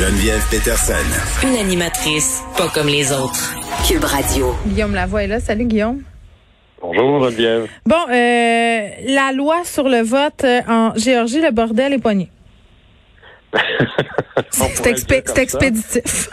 Geneviève Peterson. Une animatrice pas comme les autres. Cube Radio. Guillaume Lavoie est là. Salut Guillaume. Bonjour Geneviève. Bon, euh, la loi sur le vote euh, en Géorgie, le bordel est pogné. C'est expéditif.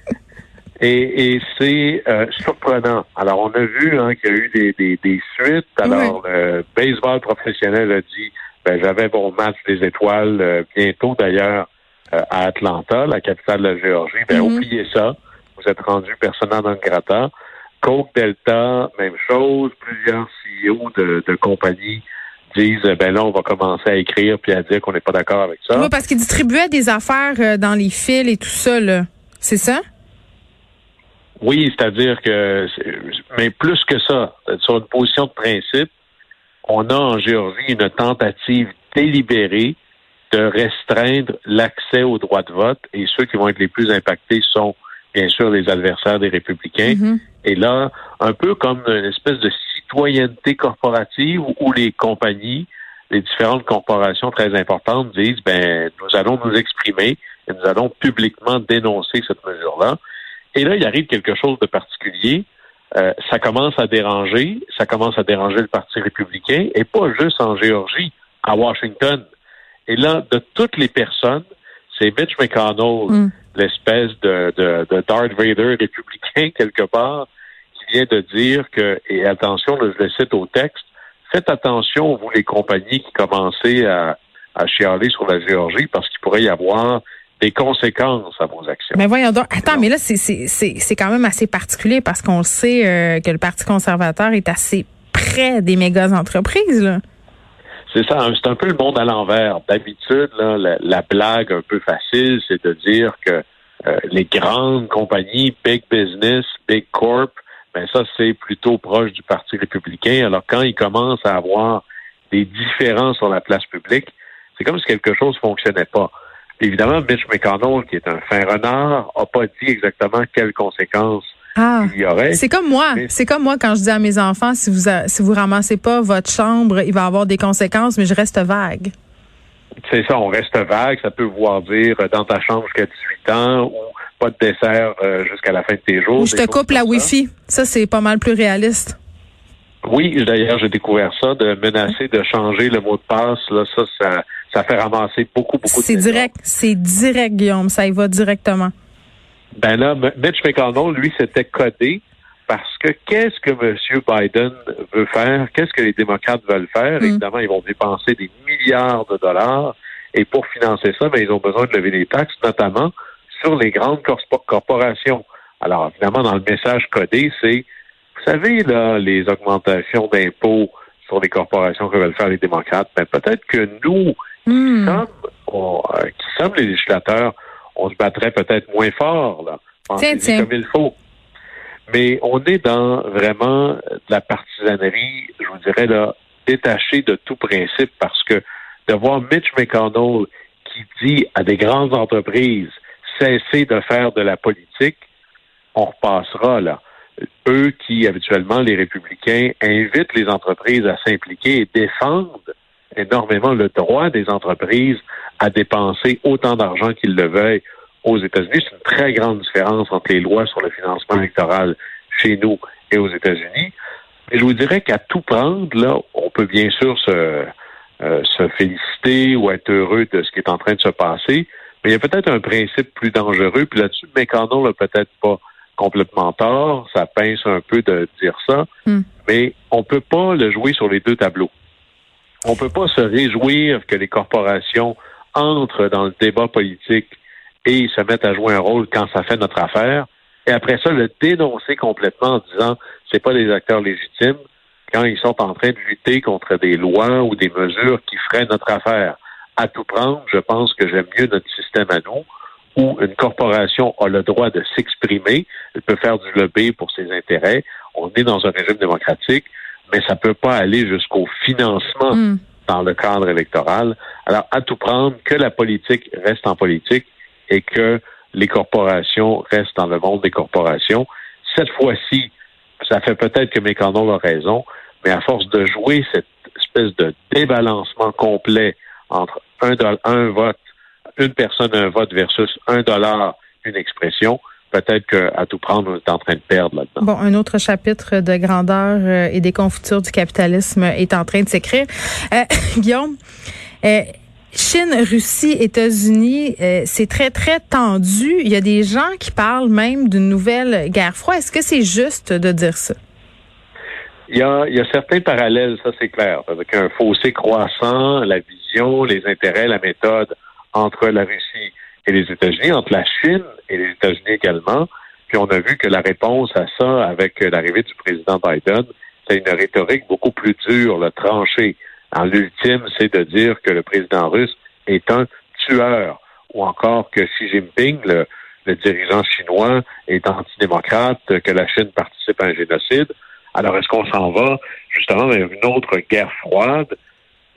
et, et c'est euh, surprenant. Alors, on a vu hein, qu'il y a eu des, des, des suites. Alors, le baseball professionnel a dit, ben, j'avais bon match des étoiles euh, bientôt d'ailleurs à Atlanta, la capitale de la Géorgie. Ben, Mhm. oubliez ça. Vous êtes rendu persona non grata. Coke Delta, même chose. Plusieurs CEO de, de compagnies disent, ben là, on va commencer à écrire puis à dire qu'on n'est pas d'accord avec ça. Oui, parce qu'ils distribuaient des affaires euh, dans les fils et tout ça, là. C'est ça? Oui, c'est-à-dire que, mais plus que ça, sur une position de principe, on a en Géorgie une tentative délibérée de restreindre l'accès au droit de vote et ceux qui vont être les plus impactés sont bien sûr les adversaires des républicains. Mhm. Et là, un peu comme une espèce de citoyenneté corporative où, où les compagnies, les différentes corporations très importantes disent, ben, nous allons nous exprimer et nous allons publiquement dénoncer cette mesure-là. Et là, il arrive quelque chose de particulier. Euh, ça commence à déranger, ça commence à déranger le Parti républicain, et pas juste en Géorgie, à Washington. Et là, de toutes les personnes, c'est Mitch McConnell, Mm. l'espèce de, de, de Darth Vader républicain quelque part, qui vient de dire que, et attention, là, je le cite au texte, faites attention, vous les compagnies qui commencez à, à chialer sur la Géorgie, parce qu'il pourrait y avoir des conséquences à vos actions. Mais voyons donc. Attends, mais là, c'est- c'est c'est- c'est quand même assez particulier parce qu'on sait euh, que le Parti conservateur est assez près des méga entreprises, là. C'est ça, hein, c'est un peu le monde à l'envers. D'habitude, la, la blague un peu facile, c'est de dire que euh, les grandes compagnies, big business, big corp, ben ça, c'est plutôt proche du Parti républicain. Alors, quand ils commencent à avoir des différences sur la place publique, c'est comme si quelque chose fonctionnait pas. Évidemment, Mitch McConnell, qui est un fin renard, a pas dit exactement quelles conséquences Ah. il y aurait. C'est comme moi. C'est comme moi quand je dis à mes enfants, si vous a- si vous ramassez pas votre chambre, il va y avoir des conséquences, mais je reste vague. C'est ça, on reste vague. Ça peut vouloir dire euh, dans ta chambre jusqu'à 18 ans ou pas de dessert euh, jusqu'à la fin de tes jours. Ou je te coupe la. Wi-Fi. Ça, c'est pas mal plus réaliste. Oui, d'ailleurs, j'ai découvert ça, de menacer de changer le mot de passe. Là, ça, ça, ça fait ramasser beaucoup, beaucoup de C'est direct. C'est direct, Guillaume. Ça y va directement. Ben là, Mitch McConnell, lui, s'était codé parce que qu'est-ce que M. Biden veut faire? Qu'est-ce que les démocrates veulent faire? Mm. Évidemment, ils vont dépenser des milliards de dollars. Et pour financer ça, ben, ils ont besoin de lever des taxes, notamment sur les grandes corpo- corporations. Alors, évidemment, dans le message codé, c'est, vous savez, là, les augmentations d'impôts sur les corporations que veulent faire les démocrates, ben, peut-être que nous, Hmm. sommes, euh, qui sommes les législateurs, on se battrait peut-être moins fort, là. Tiens, comme il faut. Mais on est dans vraiment de la partisanerie, je vous dirais, là, détaché de tout principe parce que de voir Mitch McConnell qui dit à des grandes entreprises cessez de faire de la politique, on repassera là. Eux qui, habituellement, les républicains, invitent les entreprises à s'impliquer et défendent énormément le droit des entreprises à dépenser autant d'argent qu'ils le veuillent aux États-Unis. C'est une très grande différence entre les lois sur le financement électoral chez nous et aux États-Unis. Et je vous dirais qu'à tout prendre, là, on peut bien sûr se, euh, se féliciter ou être heureux de ce qui est en train de se passer, mais il y a peut-être un principe plus dangereux, puis là-dessus, McConnell n'a peut-être pas complètement tort, ça pince un peu de dire ça, Hmm. mais on peut pas le jouer sur les deux tableaux. On peut pas se réjouir que les corporations entrent dans le débat politique et se mettent à jouer un rôle quand ça fait notre affaire, et après ça, le dénoncer complètement en disant c'est pas des acteurs légitimes quand ils sont en train de lutter contre des lois ou des mesures qui feraient notre affaire. À tout prendre, je pense que j'aime mieux notre système à nous, où une corporation a le droit de s'exprimer, elle peut faire du lobby pour ses intérêts. On est dans un régime démocratique, mais ça peut pas aller jusqu'au financement Hmm. Dans le cadre électoral. Alors, à tout prendre, que la politique reste en politique et que les corporations restent dans le monde des corporations. Cette fois-ci, ça fait peut-être que McConnell a raison, mais à force de jouer cette espèce de débalancement complet entre un, un vote une personne, un vote versus un dollar, une expression, peut-être qu'à tout prendre, on est en train de perdre là-dedans. Bon, un autre chapitre de grandeur euh, et des confitures du capitalisme est en train de s'écrire. Euh, Guillaume, euh, Chine, Russie, États-Unis, euh, c'est très, très tendu. Il y a des gens qui parlent même d'une nouvelle guerre froide. Est-ce que c'est juste de dire ça? Il y a, il y a certains parallèles, ça c'est clair, avec un fossé croissant, la vision, les intérêts, la méthode entre la Russie et les États-Unis, entre la Chine et les États-Unis également. Puis on a vu que la réponse à ça, avec l'arrivée du président Biden, c'est une rhétorique beaucoup plus dure, le tranchée. En l'ultime, c'est de dire que le président russe est un tueur, ou encore que Xi Jinping, le, le dirigeant chinois, est antidémocrate, que la Chine participe à un génocide. Alors, est-ce qu'on s'en va justement vers une autre guerre froide?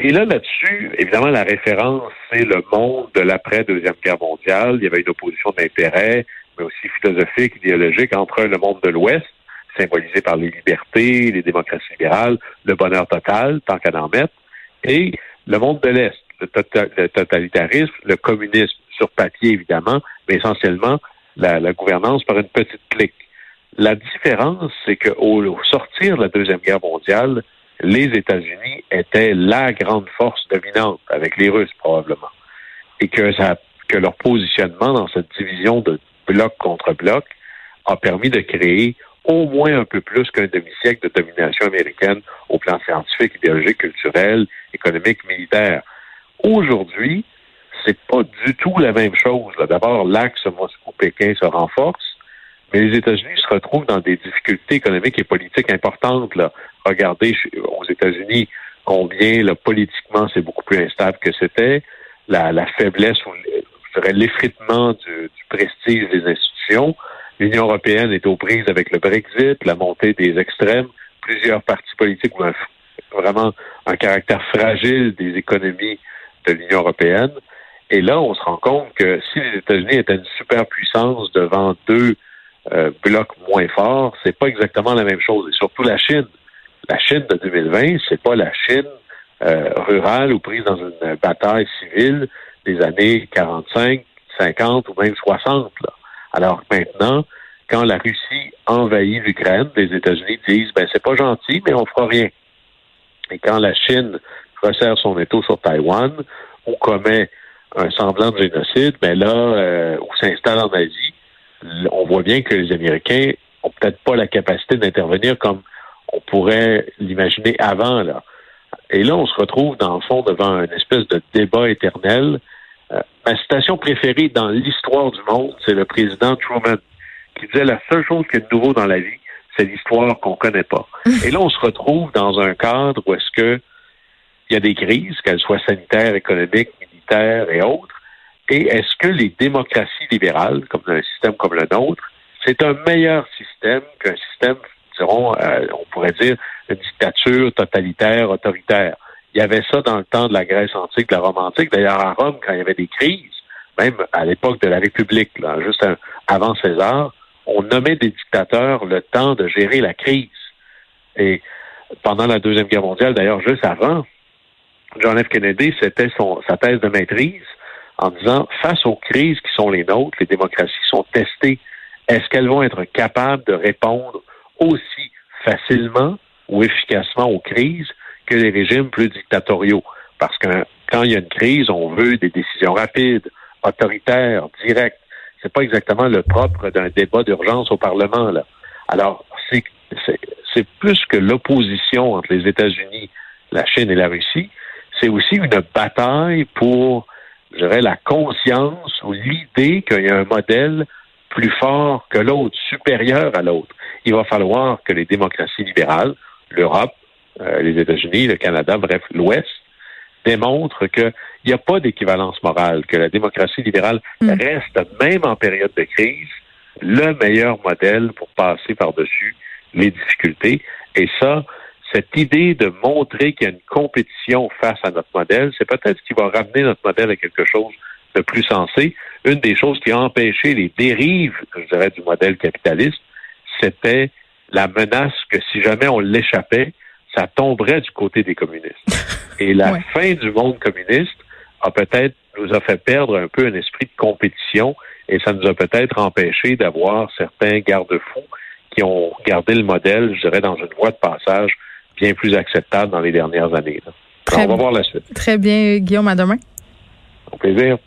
Et là, là-dessus, évidemment, la référence, c'est le monde de l'après-deuxième guerre mondiale. Il y avait une opposition d'intérêts, mais aussi philosophique, idéologique, entre le monde de l'Ouest, symbolisé par les libertés, les démocraties libérales, le bonheur total, tant qu'à en mettre, et le monde de l'Est, le, totalitarisme, le communisme, sur papier évidemment, mais essentiellement la, gouvernance par une petite clique. La différence, c'est qu'au au sortir de la Deuxième Guerre mondiale, les États-Unis étaient la grande force dominante, avec les Russes probablement, et que, ça, que leur positionnement dans cette division de bloc contre bloc a permis de créer au moins un peu plus qu'un demi-siècle de domination américaine au plan scientifique, idéologique, culturel, économique, militaire. Aujourd'hui, c'est pas du tout la même chose. D'abord, l'axe Moscou-Pékin se renforce, mais les États-Unis se retrouvent dans des difficultés économiques et politiques importantes. Là. Regardez aux États-Unis combien politiquement c'est beaucoup plus instable que c'était, la, faiblesse ou l'effritement du, du prestige des institutions. L'Union européenne est aux prises avec le Brexit, la montée des extrêmes, plusieurs partis politiques ont vraiment un caractère fragile des économies de l'Union européenne. Et là, on se rend compte que si les États-Unis étaient une superpuissance devant deux euh, blocs moins forts, c'est pas exactement la même chose. Et surtout la Chine. La Chine de 2020, c'est pas la Chine euh, rurale ou prise dans une bataille civile des années 45, 50 ou même 60. Là. Alors maintenant, quand la Russie envahit l'Ukraine, les États-Unis disent ben c'est pas gentil, mais on fera rien. Et quand la Chine resserre son étau sur Taïwan ou commet un semblant de génocide, ben là, euh, ou s'installe en Asie, on voit bien que les Américains ont peut-être pas la capacité d'intervenir comme on pourrait l'imaginer avant. Là. Et là, on se retrouve, dans le fond, devant une espèce de débat éternel euh, ma citation préférée dans l'histoire du monde, c'est le président Truman, qui disait la seule chose qui est de nouveau dans la vie, c'est l'histoire qu'on connaît pas. Et là, on se retrouve dans un cadre où est-ce que il y a des crises, qu'elles soient sanitaires, économiques, militaires et autres. Et est-ce que les démocraties libérales, comme un système comme le nôtre, c'est un meilleur système qu'un système, euh, on pourrait dire, une dictature totalitaire, autoritaire? Il y avait ça dans le temps de la Grèce antique, de la Rome antique. D'ailleurs, à Rome, quand il y avait des crises, même à l'époque de la République, juste avant César, on nommait des dictateurs le temps de gérer la crise. Et pendant la Deuxième Guerre mondiale, d'ailleurs, juste avant, John F. Kennedy, c'était sa thèse de maîtrise en disant, face aux crises qui sont les nôtres, les démocraties sont testées. Est-ce qu'elles vont être capables de répondre aussi facilement ou efficacement aux crises que les régimes plus dictatoriaux. Parce que quand il y a une crise, on veut des décisions rapides, autoritaires, directes. C'est pas exactement le propre d'un débat d'urgence au Parlement, là. Alors, c'est, c'est, plus que l'opposition entre les États-Unis, la Chine et la Russie. C'est aussi une bataille pour, je dirais, la conscience ou l'idée qu'il y a un modèle plus fort que l'autre, supérieur à l'autre. Il va falloir que les démocraties libérales, l'Europe, euh, les États-Unis, le Canada, bref, l'Ouest, démontrent qu'il n'y a pas d'équivalence morale, que la démocratie libérale mm. reste, même en période de crise, le meilleur modèle pour passer par-dessus les difficultés. Et ça, cette idée de montrer qu'il y a une compétition face à notre modèle, c'est peut-être ce qui va ramener notre modèle à quelque chose de plus sensé. Une des choses qui a empêché les dérives, je dirais, du modèle capitaliste, c'était la menace que si jamais on l'échappait, ça tomberait du côté des communistes. Et la fin du monde communiste a peut-être nous a fait perdre un peu un esprit de compétition et ça nous a peut-être empêché d'avoir certains garde-fous qui ont gardé le modèle, je dirais, dans une voie de passage bien plus acceptable dans les dernières années. on va voir la suite. Très bien, Guillaume, à demain. Au plaisir.